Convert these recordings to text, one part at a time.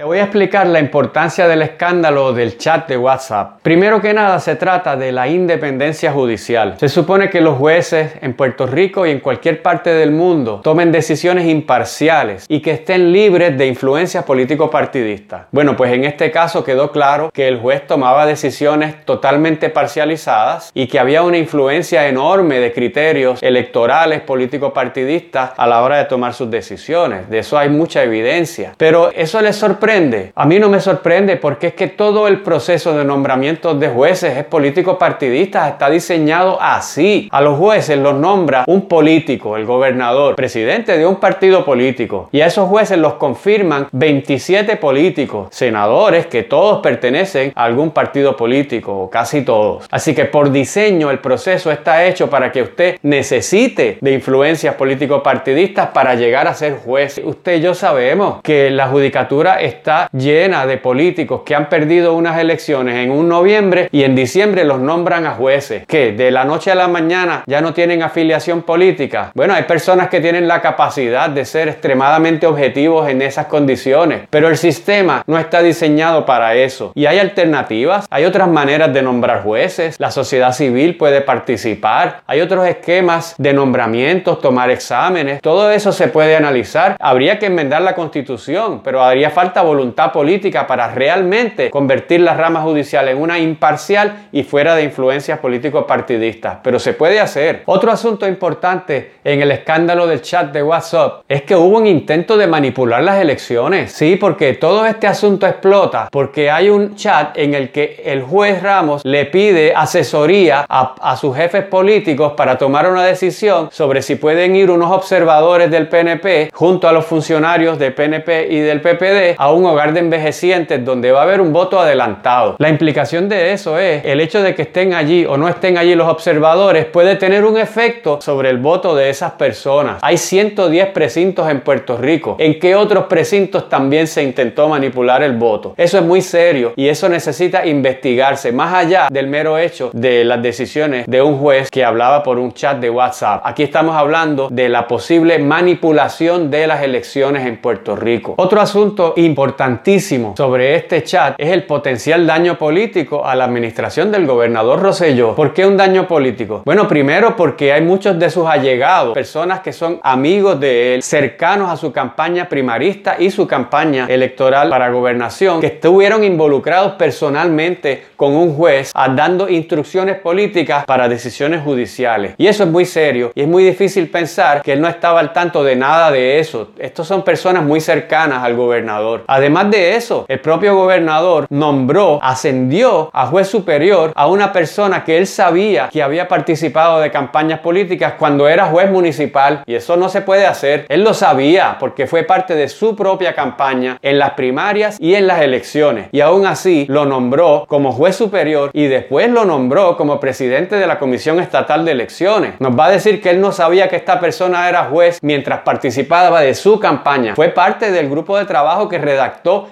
Te voy a explicar la importancia del escándalo del chat de WhatsApp. Primero que nada se trata de la independencia judicial. Se supone que los jueces en Puerto Rico y en cualquier parte del mundo tomen decisiones imparciales y que estén libres de influencias político-partidistas. Bueno, pues en este caso quedó claro que el juez tomaba decisiones totalmente parcializadas y que había una influencia enorme de criterios electorales político-partidistas a la hora de tomar sus decisiones. De eso hay mucha evidencia. Pero eso les sorprende a mí no me sorprende porque es que todo el proceso de nombramiento de jueces es político partidista, está diseñado así. A los jueces los nombra un político, el gobernador, presidente de un partido político. Y a esos jueces los confirman 27 políticos, senadores que todos pertenecen a algún partido político, o casi todos. Así que por diseño el proceso está hecho para que usted necesite de influencias político partidistas para llegar a ser juez. Usted y yo sabemos que la judicatura está está llena de políticos que han perdido unas elecciones en un noviembre y en diciembre los nombran a jueces, que de la noche a la mañana ya no tienen afiliación política. Bueno, hay personas que tienen la capacidad de ser extremadamente objetivos en esas condiciones, pero el sistema no está diseñado para eso. Y hay alternativas, hay otras maneras de nombrar jueces, la sociedad civil puede participar, hay otros esquemas de nombramientos, tomar exámenes, todo eso se puede analizar. Habría que enmendar la constitución, pero haría falta voluntad política para realmente convertir la rama judicial en una imparcial y fuera de influencias político-partidistas. Pero se puede hacer. Otro asunto importante en el escándalo del chat de WhatsApp es que hubo un intento de manipular las elecciones. Sí, porque todo este asunto explota porque hay un chat en el que el juez Ramos le pide asesoría a, a sus jefes políticos para tomar una decisión sobre si pueden ir unos observadores del PNP junto a los funcionarios del PNP y del PPD a un hogar de envejecientes donde va a haber un voto adelantado. La implicación de eso es el hecho de que estén allí o no estén allí los observadores puede tener un efecto sobre el voto de esas personas. Hay 110 precintos en Puerto Rico. ¿En qué otros precintos también se intentó manipular el voto? Eso es muy serio y eso necesita investigarse más allá del mero hecho de las decisiones de un juez que hablaba por un chat de WhatsApp. Aquí estamos hablando de la posible manipulación de las elecciones en Puerto Rico. Otro asunto importantísimo sobre este chat es el potencial daño político a la administración del gobernador Rosselló. ¿Por qué un daño político? Bueno, primero porque hay muchos de sus allegados, personas que son amigos de él, cercanos a su campaña primarista y su campaña electoral para gobernación, que estuvieron involucrados personalmente con un juez dando instrucciones políticas para decisiones judiciales. Y eso es muy serio y es muy difícil pensar que él no estaba al tanto de nada de eso. Estos son personas muy cercanas al gobernador. Además de eso, el propio gobernador nombró, ascendió a juez superior a una persona que él sabía que había participado de campañas políticas cuando era juez municipal. Y eso no se puede hacer. Él lo sabía porque fue parte de su propia campaña en las primarias y en las elecciones. Y aún así lo nombró como juez superior y después lo nombró como presidente de la Comisión Estatal de Elecciones. Nos va a decir que él no sabía que esta persona era juez mientras participaba de su campaña. Fue parte del grupo de trabajo que redactó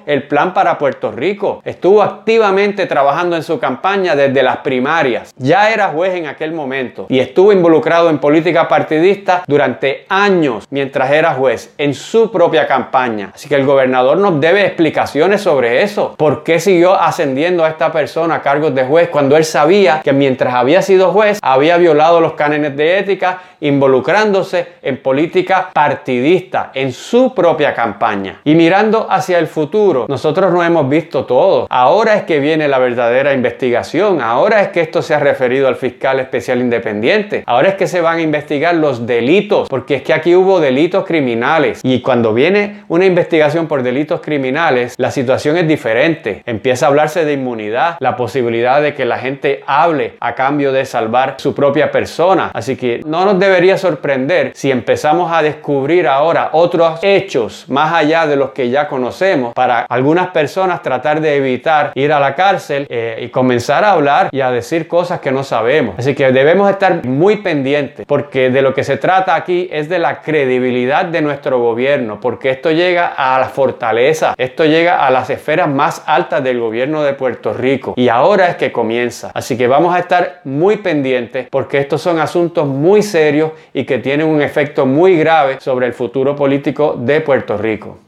el plan para Puerto Rico. Estuvo activamente trabajando en su campaña desde las primarias. Ya era juez en aquel momento y estuvo involucrado en política partidista durante años mientras era juez en su propia campaña. Así que el gobernador nos debe explicaciones sobre eso. ¿Por qué siguió ascendiendo a esta persona a cargos de juez cuando él sabía que mientras había sido juez había violado los cánones de ética involucrándose en política partidista en su propia campaña? Y mirando hacia el futuro. Nosotros no hemos visto todo. Ahora es que viene la verdadera investigación. Ahora es que esto se ha referido al fiscal especial independiente. Ahora es que se van a investigar los delitos, porque es que aquí hubo delitos criminales. Y cuando viene una investigación por delitos criminales, la situación es diferente. Empieza a hablarse de inmunidad, la posibilidad de que la gente hable a cambio de salvar su propia persona. Así que no nos debería sorprender si empezamos a descubrir ahora otros hechos más allá de los que ya conocemos para algunas personas tratar de evitar ir a la cárcel eh, y comenzar a hablar y a decir cosas que no sabemos. Así que debemos estar muy pendientes porque de lo que se trata aquí es de la credibilidad de nuestro gobierno, porque esto llega a la fortaleza, esto llega a las esferas más altas del gobierno de Puerto Rico y ahora es que comienza. Así que vamos a estar muy pendientes porque estos son asuntos muy serios y que tienen un efecto muy grave sobre el futuro político de Puerto Rico.